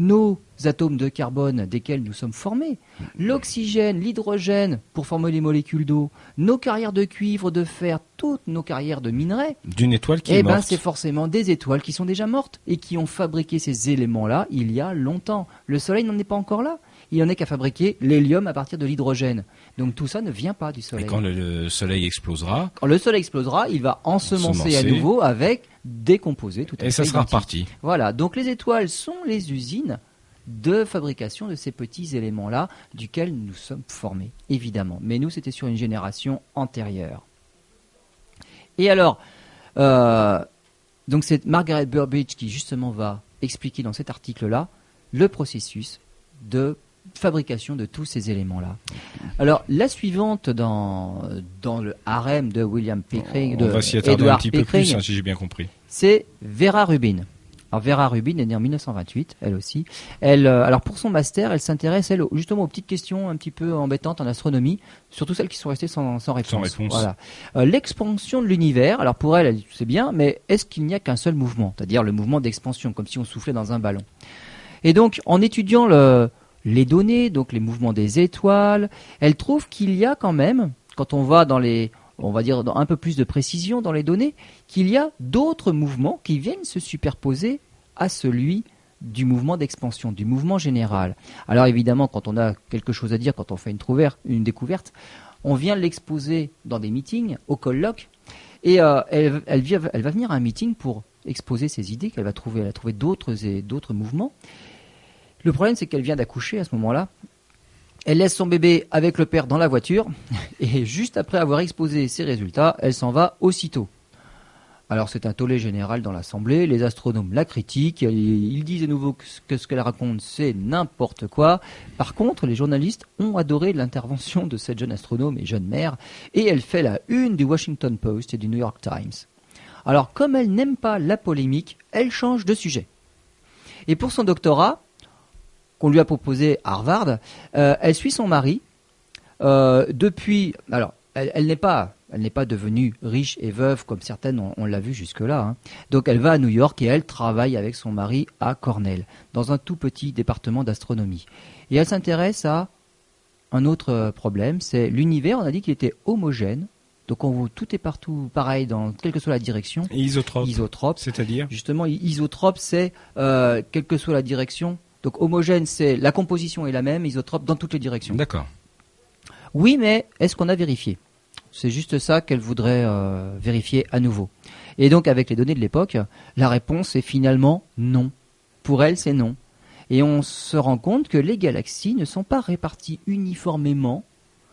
nos atomes de carbone desquels nous sommes formés. L'oxygène, l'hydrogène pour former les molécules d'eau, nos carrières de cuivre, de fer, toutes nos carrières de minerais. D'une étoile qui Eh est ben, morte. c'est forcément des étoiles qui sont déjà mortes et qui ont fabriqué ces éléments-là il y a longtemps. Le Soleil n'en est pas encore là. Il n'en est qu'à fabriquer l'hélium à partir de l'hydrogène. Donc tout ça ne vient pas du Et Soleil. quand le, le soleil explosera, Quand le Soleil explosera, il va ensemencer à nouveau avec des composés. Tout à et ça sera reparti. Voilà. Donc les étoiles sont les usines de fabrication de ces petits éléments-là, duquel nous sommes formés, évidemment. Mais nous, c'était sur une génération antérieure. Et alors, euh, donc c'est Margaret Burbidge qui justement va expliquer dans cet article-là le processus de fabrication de tous ces éléments-là. Alors, la suivante dans, dans le harem de William Pickering, On de va s'y attarder un Edward petit peu plus, hein, si j'ai bien compris. c'est Vera Rubin. Alors Vera Rubin est née en 1928, elle aussi. Elle, euh, alors pour son master, elle s'intéresse elle justement aux petites questions un petit peu embêtantes en astronomie, surtout celles qui sont restées sans, sans réponse. Sans réponse. Voilà. Euh, L'expansion de l'univers. Alors pour elle, elle c'est bien, mais est-ce qu'il n'y a qu'un seul mouvement, c'est-à-dire le mouvement d'expansion, comme si on soufflait dans un ballon Et donc en étudiant le, les données, donc les mouvements des étoiles, elle trouve qu'il y a quand même, quand on va dans les, on va dire dans un peu plus de précision dans les données, qu'il y a d'autres mouvements qui viennent se superposer à celui du mouvement d'expansion, du mouvement général. Alors évidemment, quand on a quelque chose à dire, quand on fait une, trouverte- une découverte, on vient l'exposer dans des meetings, au colloque, et euh, elle, va venir à un meeting pour exposer ses idées qu'elle va trouver. Elle a trouvé d'autres d'autres mouvements. Le problème, c'est qu'elle vient d'accoucher à ce moment-là. Elle laisse son bébé avec le père dans la voiture, et juste après avoir exposé ses résultats, elle s'en va aussitôt. Alors c'est un tollé général dans l'Assemblée, les astronomes la critiquent, ils disent à nouveau que ce qu'elle raconte c'est n'importe quoi. Par contre, les journalistes ont adoré l'intervention de cette jeune astronome et jeune mère, et elle fait la une du Washington Post et du New York Times. Alors comme elle n'aime pas la polémique, elle change de sujet. Et pour son doctorat, qu'on lui a proposé à Harvard, euh, elle suit son mari euh, depuis. Alors, elle, elle n'est pas, elle n'est pas devenue riche et veuve comme certaines on, on l'a vu jusque-là. hein. Donc, elle va à New York et elle travaille avec son mari à Cornell, dans un tout petit département d'astronomie. Et elle s'intéresse à un autre euh, problème, c'est l'univers. On a dit qu'il était homogène. Donc, on voit tout est partout pareil dans quelle que soit la direction. Et isotrope, Isotrope. c'est-à-dire? Justement, isotrope, c'est euh, quelle que soit la direction. Donc homogène, c'est la composition est la même, isotrope dans toutes les directions. D'accord. Oui, mais est-ce qu'on a vérifié? C'est juste ça qu'elle voudrait euh, vérifier à nouveau. Et donc avec les données de l'époque, la réponse est finalement non. Pour elle, c'est non. Et on se rend compte que les galaxies ne sont pas réparties uniformément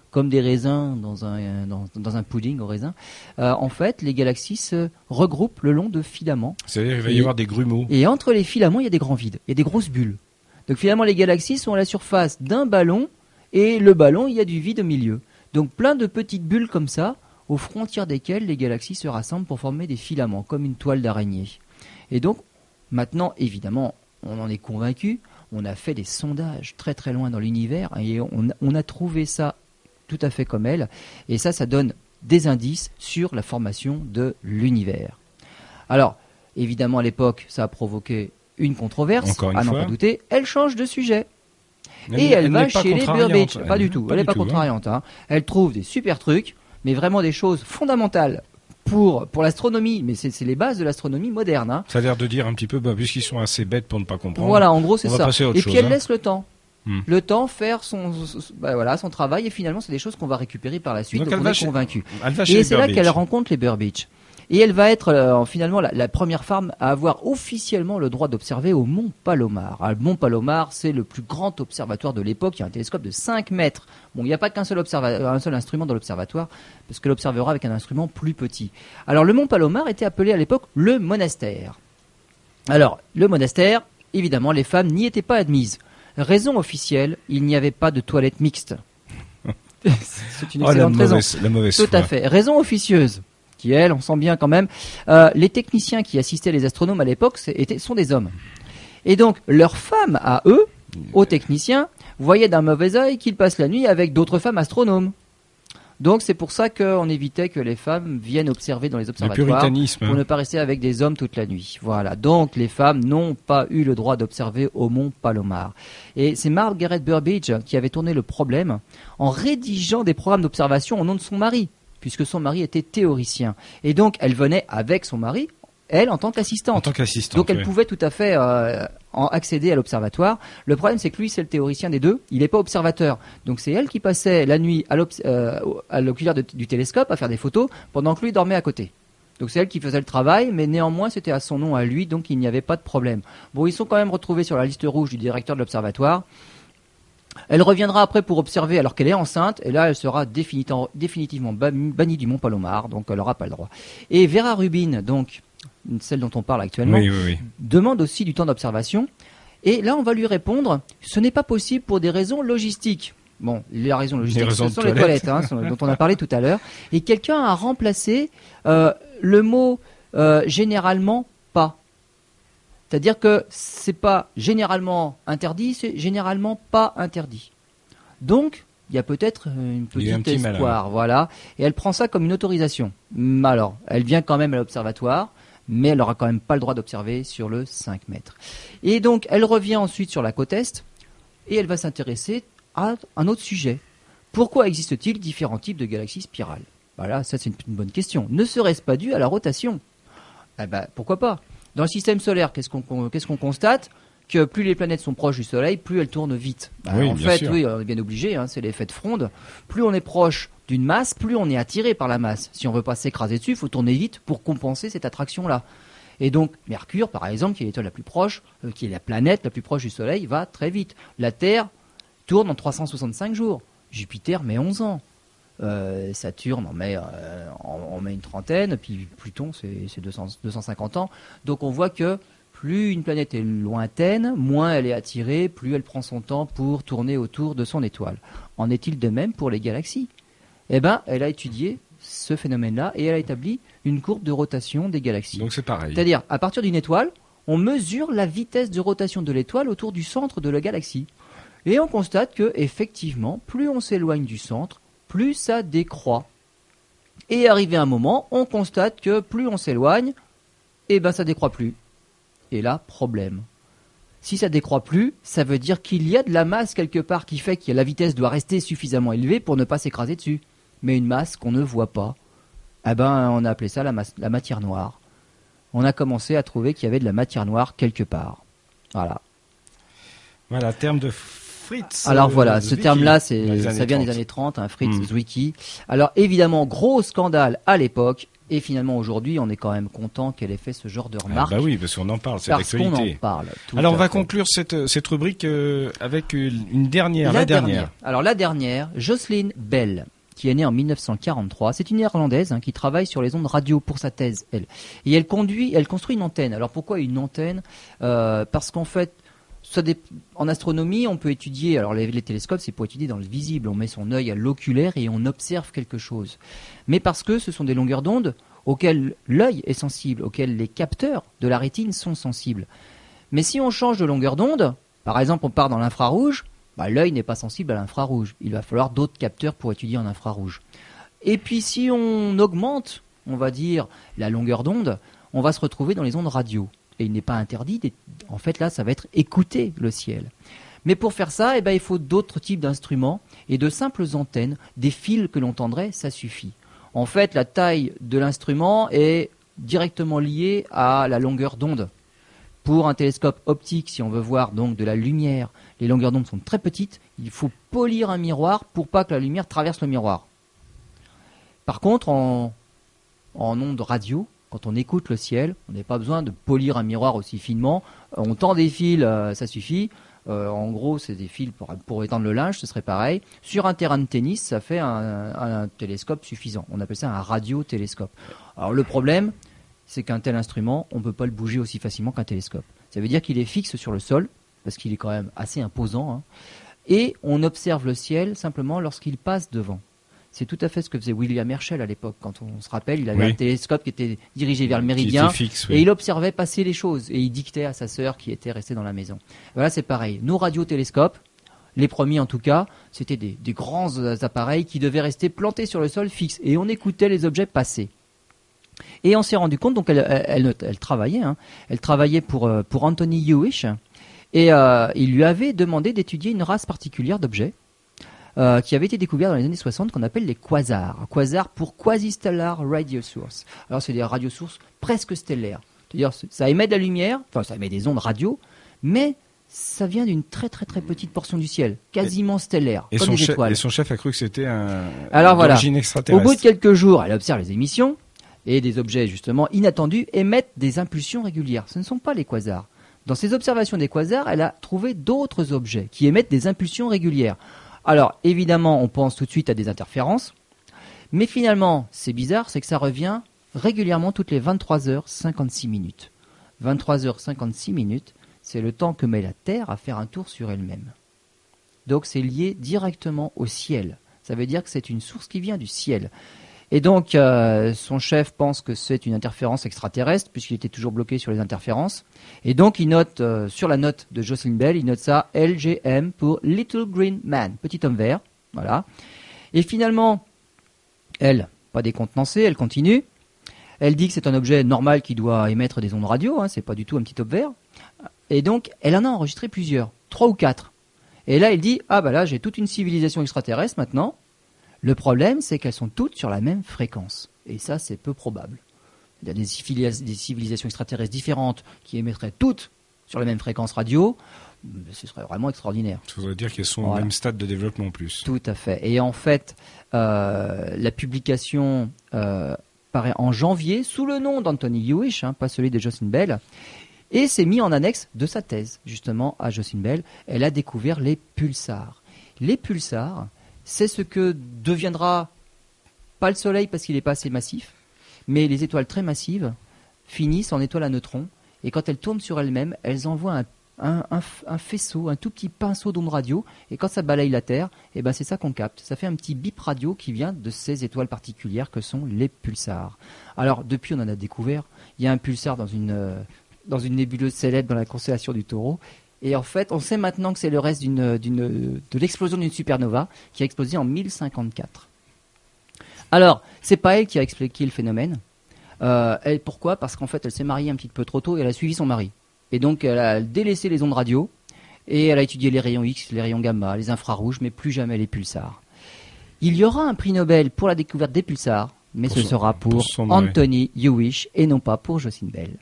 comme des raisins dans un, dans, dans un pudding au raisin. Euh, en fait, les galaxies se regroupent le long de filaments C'est-à-dire qu'il va y Et- avoir des grumeaux. et entre les filaments, il y a des grands vides, il y a des grosses bulles. Donc finalement, les galaxies sont à la surface d'un ballon, et le ballon, il y a du vide au milieu. Donc plein de petites bulles comme ça, aux frontières desquelles les galaxies se rassemblent pour former des filaments, comme une toile d'araignée. Et donc, maintenant, évidemment, on en est convaincu, on a fait des sondages très très loin dans l'univers, et on, on a trouvé ça tout à fait comme elle, et ça, ça donne des indices sur la formation de l'univers. Alors, évidemment, à l'époque, ça a provoqué une controverse, Encore une à n'en pas douter. Elle change de sujet. Elle- et elle, elle va chez les. Burbage. Pas du tout. elle n'est pas tout, hein. contrariante. hein. Elle trouve des super trucs, mais vraiment des choses fondamentales pour, pour l'astronomie. Mais c'est les bases de l'astronomie moderne. hein. Ça a l'air de dire un petit peu, bah, puisqu'ils sont assez bêtes pour ne pas comprendre. Voilà, en gros, c'est ça. Et puis chose, elle hein. laisse le temps. Hmm. Le temps faire son, bah voilà, son travail et finalement c'est des choses qu'on va récupérer par la suite. Donc Donc, elle on va est chez- convaincu. Et c'est là qu'elle rencontre les Burbage. Et elle va être euh, finalement la, la première femme à avoir officiellement le droit d'observer au Mont Palomar. Alors, le Mont Palomar, c'est le plus grand observatoire de l'époque. Il y a un télescope de 5 mètres. Bon, il n'y a pas qu'un seul, observa- un seul instrument dans l'observatoire, parce que l'observera avec un instrument plus petit. Alors le Mont Palomar était appelé à l'époque le monastère. Alors, le monastère, évidemment, les femmes n'y étaient pas admises. Raison officielle, il n'y avait pas de toilettes mixtes. c'est une Oh, la excellente raison. mauvaise, la mauvaise Tout foi. à fait. Raison officieuse, qui elle, on sent bien quand même. euh, les techniciens qui assistaient les astronomes à l'époque sont des hommes. Et donc, leurs femmes à eux, aux techniciens, voyaient d'un mauvais œil qu'ils passent la nuit avec d'autres femmes astronomes. Donc, c'est pour ça qu'on évitait que les femmes viennent observer dans les Le observatoires puritanisme. pour hein. ne pas rester avec des hommes toute la nuit. Voilà. Donc les femmes n'ont pas eu le droit d'observer au mont Palomar. Et c'est Margaret Burbage qui avait tourné le problème en rédigeant des programmes d'observation au nom de son mari, puisque son mari était théoricien. Et donc elle venait avec son mari, elle en tant En qu'assistante. tant qu'assistante. Donc elle ouais. pouvait tout à fait euh, en accéder à l'observatoire. Le problème c'est que lui c'est le théoricien des deux, il n'est pas observateur. Donc c'est elle qui passait la nuit à euh, l'oculaire du télescope à faire des photos pendant que lui dormait à côté. Donc c'est elle qui faisait le travail, mais néanmoins c'était à son nom à lui, donc il n'y avait pas de problème. Bon, ils sont quand même retrouvés sur la liste rouge du directeur de l'observatoire. Elle reviendra après pour observer alors qu'elle est enceinte, et là elle sera définitivement bannie du Mont Palomar, donc elle n'aura pas le droit. Et Vera Rubin, donc celle dont on parle actuellement, demande aussi du temps d'observation. Et là on va lui répondre, ce n'est pas possible pour des raisons logistiques. Bon, les raisons logistiques, ce sont les toilettes, hein, dont on a parlé tout à l'heure. Et quelqu'un a remplacé euh, le mot euh, généralement pas. C'est-à-dire que c'est pas généralement interdit, c'est généralement pas interdit. Donc, il y a peut-être une petite espoir, voilà. Et elle prend ça comme une autorisation. Alors, elle vient quand même à l'observatoire, mais elle n'aura quand même pas le droit d'observer sur le 5 mètres. Et donc, elle revient ensuite sur la côte est, et elle va s'intéresser un autre sujet. Pourquoi existe-t-il différents types de galaxies spirales? Voilà, ça c'est une, bonne question. Ne serait-ce pas dû à la rotation? Eh ben, Pourquoi pas? Dans le système solaire, qu'est-ce qu'on constate que plus les planètes sont proches du Soleil, plus elles tournent vite. Ben, en fait, oui, on est bien obligé, hein, c'est l'effet de fronde. Plus on est proche d'une masse, plus on est attiré par la masse. Si on veut pas s'écraser dessus, il faut tourner vite pour compenser cette attraction-là. Et donc, Mercure, par exemple, qui est l'étoile la plus proche, euh, qui est la planète la plus proche du Soleil, va très vite. La Terre, tourne en 365 jours. Jupiter met 11 ans. Euh, Saturne en met, euh, met une trentaine, puis Pluton c'est 250 ans. Donc on voit que plus une planète est lointaine, moins elle est attirée, plus elle prend son temps pour tourner autour de son étoile. En est-il de même pour les galaxies? Eh bien, elle a étudié ce phénomène-là et elle a établi une courbe de rotation des galaxies. Donc c'est pareil. C'est-à-dire, à partir d'une étoile, on mesure la vitesse de rotation de l'étoile autour du centre de la galaxie. Et on constate que, effectivement, plus on s'éloigne du centre, plus ça décroît. Et arrivé un moment, on constate que plus on s'éloigne, eh ben ça décroît plus. Et là, problème. Si ça décroît plus, ça veut dire qu'il y a de la masse quelque part qui fait que la vitesse doit rester suffisamment élevée pour ne pas s'écraser dessus. Mais une masse qu'on ne voit pas. Eh ben, on a appelé ça la, la matière noire. On a commencé à trouver qu'il y avait de la matière noire quelque part. Voilà. Voilà, terme de Fritz. Alors voilà, ce terme-là, c'est ça vient des années 30, hein, Fritz hmm. Zwicky. Alors évidemment, gros scandale à l'époque. Et finalement, aujourd'hui, on est quand même content qu'elle ait fait ce genre de remarques. Ah bah oui, parce qu'on en parle, c'est l'actualité. Parce qu'on en parle. Alors, on va conclure cette, cette rubrique euh, avec une dernière, la, dernière. Alors, la dernière, Jocelyn Bell, qui est née en 1943. C'est une Irlandaise hein, qui travaille sur les ondes radio pour sa thèse, elle. Et elle conduit, elle construit une antenne. Alors, pourquoi une antenne? Euh, Parce qu'en fait, en astronomie, on peut étudier, alors les, télescopes, c'est pour étudier dans le visible. On met son œil à l'oculaire et on observe quelque chose. Mais parce que ce sont des longueurs d'onde auxquelles l'œil est sensible, auxquelles les capteurs de la rétine sont sensibles. Mais si on change de longueur d'onde, par exemple on part dans l'infrarouge, bah, l'œil n'est pas sensible à l'infrarouge. Il va falloir d'autres capteurs pour étudier en infrarouge. Et puis si on augmente, on va dire, la longueur d'onde, on va se retrouver dans les ondes radio et il n'est pas interdit. En fait, là, ça va être écouter le ciel. Mais pour faire ça, eh ben, il faut d'autres types d'instruments et de simples antennes, des fils que l'on tendrait, ça suffit. En fait, la taille de l'instrument est directement liée à la longueur d'onde. Pour un télescope optique, si on veut voir donc de la lumière, les longueurs d'onde sont très petites. Il faut polir un miroir pour pas que la lumière traverse le miroir. Par contre, en, en onde radio, quand on écoute le ciel, on n'a pas besoin de polir un miroir aussi finement. On tend des fils, euh, ça suffit. Euh, en gros, c'est des fils pour, étendre le linge, ce serait pareil. Sur un terrain de tennis, ça fait un, télescope suffisant. On appelle ça un radiotélescope. Alors le problème, c'est qu'un tel instrument, on ne peut pas le bouger aussi facilement qu'un télescope. Ça veut dire qu'il est fixe sur le sol, parce qu'il est quand même assez imposant. Hein. et on observe le ciel simplement lorsqu'il passe devant. C'est tout à fait ce que faisait William Herschel à l'époque. Quand on se rappelle, il avait un télescope qui était dirigé vers le méridien et il observait passer les choses et il dictait à sa sœur qui était restée dans la maison. Voilà, c'est pareil. Nos radiotélescopes, les premiers en tout cas, c'était des, grands appareils qui devaient rester plantés sur le sol fixe et on écoutait les objets passer. Et on s'est rendu compte, donc elle, travaillait, hein. elle travaillait pour, euh, pour Anthony Hewish, et euh, il lui avait demandé d'étudier une race particulière d'objets euh, qui avait été découvert dans les années 60 qu'on appelle les quasars. Quasars pour quasi-stellar radio source. Alors c'est des radiosources presque stellaires. C'est-à-dire ça émet de la lumière, enfin ça émet des ondes radio, mais ça vient d'une très très très petite portion du ciel, quasiment stellaire, et comme son des étoiles. et son chef a cru que c'était un Alors voilà. extraterrestre. Au bout de quelques jours, elle observe les émissions Et des objets justement inattendus émettent des impulsions régulières. Ce ne sont pas les quasars. Dans ses observations des quasars, elle a trouvé d'autres objets qui émettent des impulsions régulières. Alors évidemment, on pense tout de suite à des interférences, mais finalement, c'est bizarre, c'est que ça revient régulièrement toutes les 23h56 minutes. 23h56 minutes, c'est le temps que met la Terre à faire un tour sur elle-même. Donc c'est lié directement au ciel. Ça veut dire que c'est une source qui vient du ciel. Et donc euh, son chef pense que c'est une interférence extraterrestre puisqu'il était toujours bloqué sur les interférences. Et donc il note euh, sur la note de Jocelyn Bell, il note ça LGM pour Little Green Man, petit homme vert. Voilà. Et finalement, elle, pas décontenancée, elle continue. Elle dit que c'est un objet normal qui doit émettre des ondes radio, hein, c'est pas du tout un petit homme vert. Et donc, elle en a enregistré plusieurs, trois ou quatre. Et là, elle dit ah bah là, j'ai toute une civilisation extraterrestre maintenant. Le problème, c'est qu'elles sont toutes sur la même fréquence. Et ça, c'est peu probable. Il y a des, civilisations extraterrestres différentes qui émettraient toutes sur la même fréquence radio. Ce serait vraiment extraordinaire. Ça voudrait dire qu'elles sont au même stade de développement en plus. Tout à fait. Et en fait, euh, la publication euh, paraît en janvier sous le nom d'Anthony Hewish, hein, pas celui de Jocelyn Bell. Et c'est mis en annexe de sa thèse, justement, à Jocelyn Bell. Elle a découvert les pulsars. Les pulsars, c'est ce que deviendra pas le Soleil parce qu'il n'est pas assez massif, mais les étoiles très massives finissent en étoiles à neutrons. Et quand elles tournent sur elles-mêmes, elles envoient un, faisceau, un tout petit pinceau d'onde radio, et quand ça balaye la Terre, et eh ben c'est ça qu'on capte. Ça fait un petit bip radio qui vient de ces étoiles particulières que sont les pulsars. Alors depuis, on en a découvert. Il y a un pulsar dans une, euh, dans une nébuleuse célèbre dans la constellation du Taureau. Et en fait, on sait maintenant que c'est le reste d'une, de l'explosion d'une supernova qui a explosé en 1054. Alors, c'est pas elle qui a expliqué le phénomène. Euh, elle, pourquoi? Parce qu'en fait, elle s'est mariée un petit peu trop tôt et elle a suivi son mari. Et donc, elle a délaissé les ondes radio et elle a étudié les rayons X, les rayons gamma, les infrarouges, mais plus jamais les pulsars. Il y aura un prix Nobel pour la découverte des pulsars, mais ce sera pour, Anthony Hewish et non pas pour Jocelyn Bell.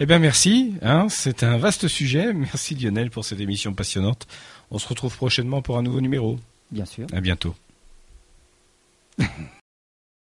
Eh bien merci, hein, c'est un vaste sujet. Merci Lionel pour cette émission passionnante. On se retrouve prochainement pour un nouveau numéro. Bien sûr. À bientôt.